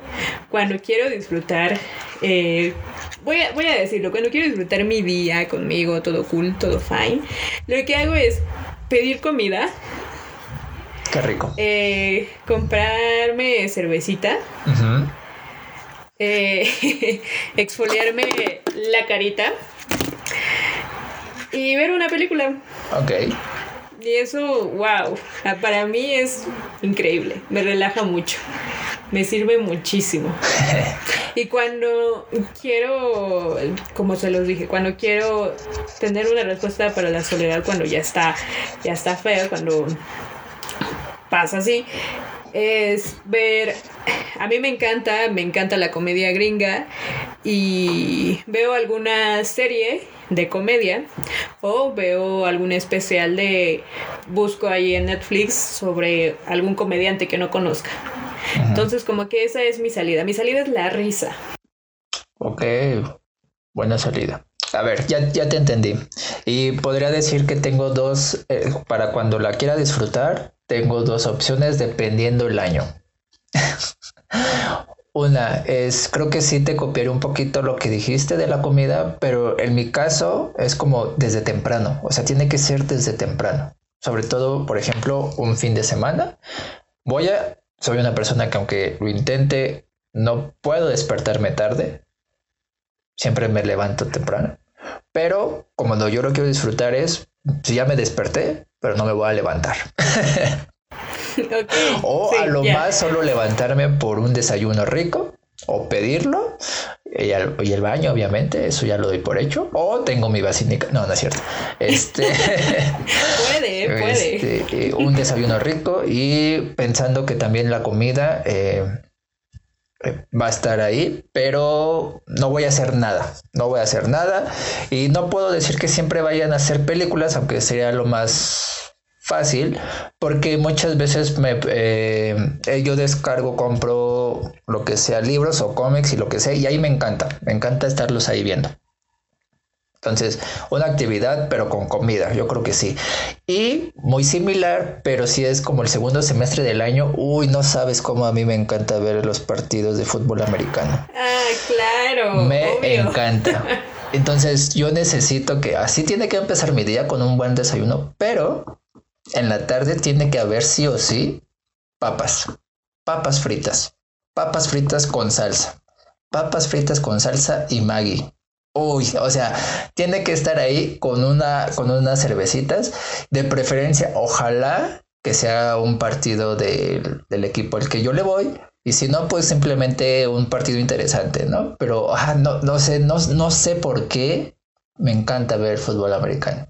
cuando quiero disfrutar, eh, voy, a, voy a decirlo, cuando quiero disfrutar mi día conmigo, todo cool, todo fine, lo que hago es pedir comida. Qué rico. Eh, comprarme cervecita. Eh, exfoliarme la carita. Y ver una película. Ok. Y eso, wow, para mí es increíble, me relaja mucho, me sirve muchísimo. y cuando quiero, como se los dije, cuando quiero tener una respuesta para la soledad, cuando ya está, ya está feo, cuando pasa así, es ver, a mí me encanta, me encanta la comedia gringa y veo alguna serie de comedia o veo algún especial de busco ahí en Netflix sobre algún comediante que no conozca. Entonces como que esa es mi salida. Mi salida es la risa. Ok, buena salida. A ver, ya, ya te entendí. Y podría decir que tengo dos, eh, para cuando la quiera disfrutar, tengo dos opciones dependiendo el año. Una es, creo que sí te copiaré un poquito lo que dijiste de la comida, pero en mi caso es como desde temprano, o sea, tiene que ser desde temprano. Sobre todo, por ejemplo, un fin de semana. Voy a, soy una persona que aunque lo intente, no puedo despertarme tarde. Siempre me levanto temprano. Pero como no, yo lo quiero disfrutar es, si ya me desperté, pero no me voy a levantar. o a lo más solo levantarme por un desayuno rico o pedirlo y el, baño obviamente eso ya lo doy por hecho. O tengo mi vacinica no no es cierto. Este puede puede. este, eh, un desayuno rico y pensando que también la comida eh, eh, va a estar ahí, pero no voy a hacer nada, no voy a hacer nada y no puedo decir que siempre vayan a hacer películas, aunque sería lo más fácil porque muchas veces me, eh, yo descargo, compro lo que sea, libros o cómics y lo que sea, y ahí me encanta, me encanta estarlos ahí viendo. Entonces, una actividad, pero con comida, yo creo que sí. Y muy similar, pero si es como el segundo semestre del año, uy, no sabes cómo a mí me encanta ver los partidos de fútbol americano. Ah, claro. Me encanta. Entonces, yo necesito que así tiene que empezar mi día con un buen desayuno, pero en la tarde tiene que haber sí o sí papas, papas fritas, papas fritas con salsa, papas fritas con salsa y Maggi. Uy, o sea, tiene que estar ahí con una, con unas cervecitas, de preferencia, ojalá que sea un partido del equipo al que yo le voy, y si no, pues simplemente un partido interesante, ¿no? Pero ah, no, no sé, no, no sé por qué me encanta ver fútbol americano.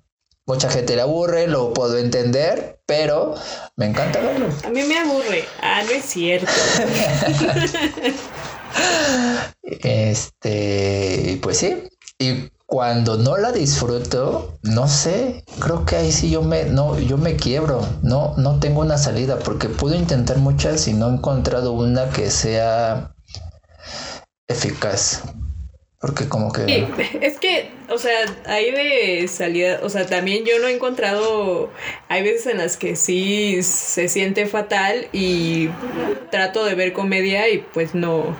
Mucha gente le aburre, lo puedo entender, pero me encanta verlo. A mí me aburre. Ah, no es cierto. este, pues sí. Y cuando no la disfruto, no sé, creo que ahí sí yo me, no, yo me quiebro, no, no tengo una salida, porque puedo intentar muchas y no he encontrado una que sea eficaz. Porque como que... Es que, o sea, hay de salida, o sea, también yo no he encontrado, hay veces en las que sí se siente fatal y trato de ver comedia y pues no,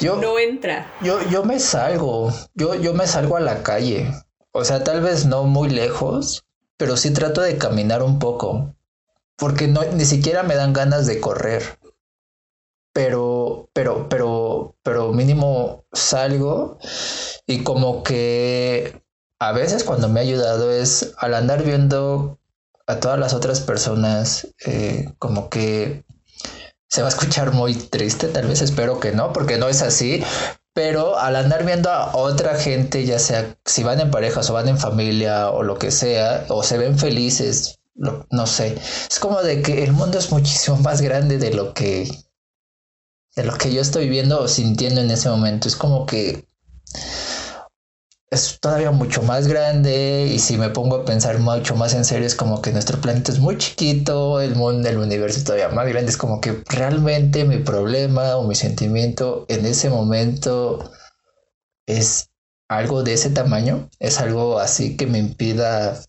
yo, no entra. Yo, yo me salgo, yo, yo me salgo a la calle, o sea, tal vez no muy lejos, pero sí trato de caminar un poco, porque no, ni siquiera me dan ganas de correr pero, pero, pero, pero mínimo salgo y como que a veces cuando me ha ayudado es al andar viendo a todas las otras personas, eh, como que se va a escuchar muy triste, tal vez espero que no, porque no es así, pero al andar viendo a otra gente, ya sea si van en parejas o van en familia o lo que sea, o se ven felices, no sé, es como de que el mundo es muchísimo más grande de lo que de lo que yo estoy viendo o sintiendo en ese momento. Es como que es todavía mucho más grande y si me pongo a pensar mucho más en serio es como que nuestro planeta es muy chiquito, el mundo, el universo es todavía más grande, es como que realmente mi problema o mi sentimiento en ese momento es algo de ese tamaño, es algo así que me impida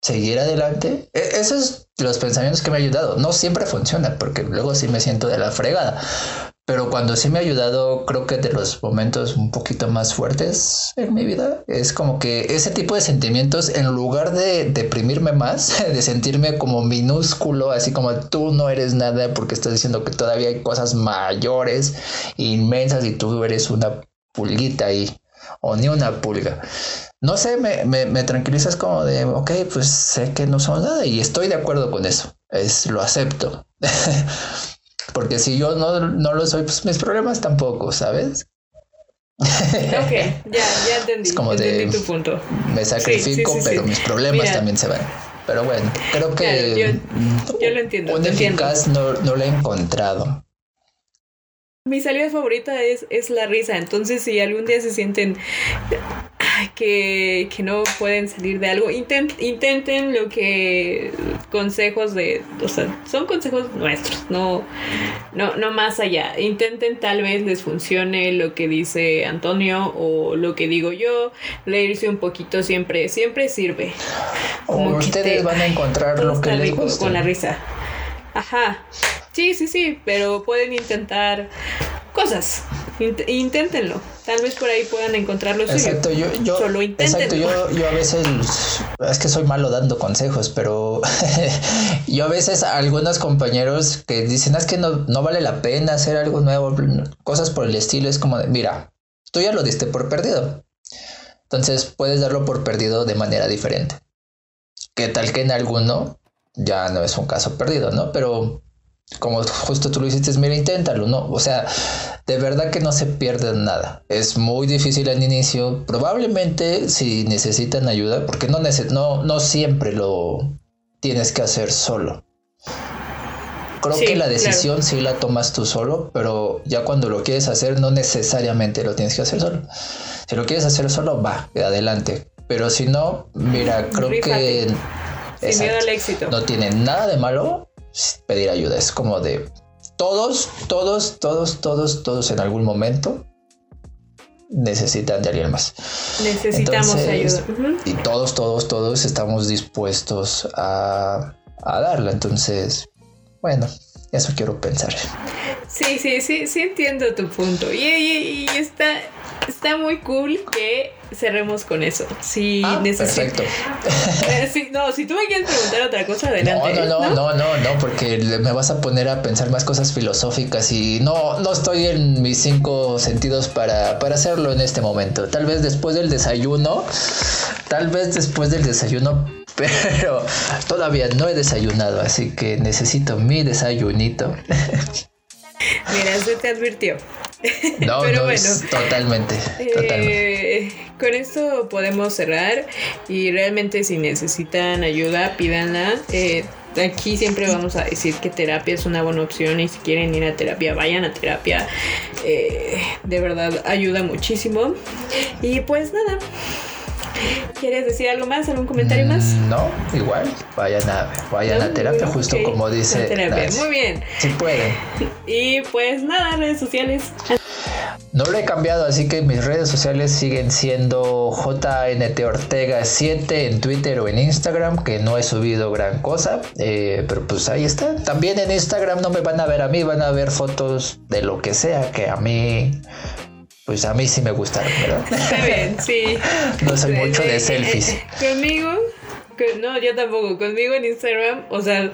seguir adelante. E, esos es los pensamientos que me han ayudado. No siempre funciona porque luego sí me siento de la fregada, pero cuando sí me ha ayudado, creo que de los momentos un poquito más fuertes en mi vida, es como que ese tipo de sentimientos, en lugar de deprimirme más, de sentirme como minúsculo, así como tú no eres nada porque estás diciendo que todavía hay cosas mayores, inmensas y tú eres una pulguita ahí, o ni una pulga. No sé, me, me, me tranquilizas como de, ok, pues sé que no son nada y estoy de acuerdo con eso, es, lo acepto. Porque si yo no, no lo soy, pues mis problemas tampoco, ¿sabes? Ok, ya, ya entendí. Es como de, tu punto. Me sacrifico, pero mis problemas también se van. Pero bueno, creo que yo, lo entiendo. Un eficaz no, no lo he encontrado. Mi salida favorita es, es la risa, entonces si algún día se sienten que, no pueden salir de algo, intenten lo que consejos de, o sea, son consejos nuestros, no, no, no más allá. Intenten tal vez les funcione lo que dice Antonio o lo que digo yo, leerse un poquito siempre, siempre sirve. Como ustedes van a encontrar lo que les gusta. Con la risa. Ajá. Sí, sí, sí, pero pueden intentar cosas. inténtenlo. Tal vez por ahí puedan encontrarlo Exacto, yo, yo, Solo exacto, yo, yo a veces es que soy malo dando consejos, pero yo a veces a algunos compañeros que dicen es que no, no vale la pena hacer algo nuevo, cosas por el estilo, es como de, mira, tú ya lo diste por perdido. Entonces puedes darlo por perdido de manera diferente. Que tal que en alguno ya no es un caso perdido, ¿no? Pero como justo tú lo hiciste, mira, inténtalo, ¿no? O sea, de verdad que no se pierde nada. Es muy difícil al inicio. Probablemente si necesitan ayuda, porque no, no, no siempre lo tienes que hacer solo. Creo que la decisión sí la tomas tú solo, pero ya cuando lo quieres hacer no necesariamente lo tienes que hacer solo. Si lo quieres hacer solo, va, adelante. Pero si no, mira, creo que... Sin miedo al éxito. No tiene nada de malo pedir ayuda. Es como de todos, todos, todos, todos, todos en algún momento necesitan de alguien más. Necesitamos ayuda. Y todos, todos, todos estamos dispuestos a, a darla. Entonces, bueno, eso quiero pensar. Sí, sí, sí, sí entiendo tu punto. Y, está, está muy cool que cerremos con eso. Si ah, Perfecto. Eh, no, si tú me quieres preguntar otra cosa, adelante. No, no, no, no, no, no, porque me vas a poner a pensar más cosas filosóficas y no, no estoy en mis cinco sentidos para, para hacerlo en este momento. Tal vez después del desayuno, tal vez después del desayuno pero todavía no he desayunado, así que necesito mi desayunito. Mira, se te advirtió. No, Pero bueno, totalmente, eh, con esto podemos cerrar y realmente si necesitan ayuda, pídanla. Eh, aquí siempre vamos a decir que terapia es una buena opción y si quieren ir a terapia, vayan a terapia. Eh, de verdad ayuda muchísimo. Y pues nada, ¿Quieres decir algo más? ¿Algún comentario más? Mm, no, igual. Vayan a, vayan a terapia, justo como dice. Terapia. Muy bien. Si pueden. Y pues nada, redes sociales. No lo he cambiado, así que mis redes sociales siguen siendo JNT Ortega 7 en Twitter o en Instagram, que no he subido gran cosa, eh, pero pues ahí está. También en Instagram no me van a ver a mí, van a ver fotos de lo que sea que a mí pues a mí sí me gustaron, ¿verdad? Está bien, sí. no soy mucho de selfies. Conmigo, no, yo tampoco. Conmigo en Instagram, o sea,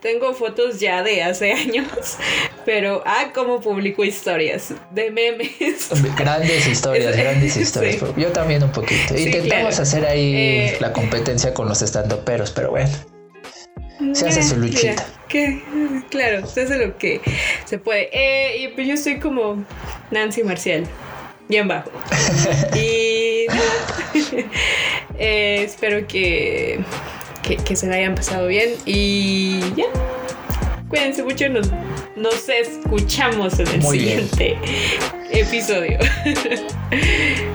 tengo fotos ya de hace años, pero ah, como publico historias de memes. Grandes historias, grandes historias. Yo también un poquito. Intentamos hacer ahí eh, la competencia con los estandoperos, pero bueno. Se hace su luchita. claro, se hace lo que se puede. Eh, y pues yo estoy como Nancy Marcial, bien bajo. y eh, espero que, que, se la hayan pasado bien. Y ya. Cuídense mucho, nos, nos escuchamos en el siguiente episodio.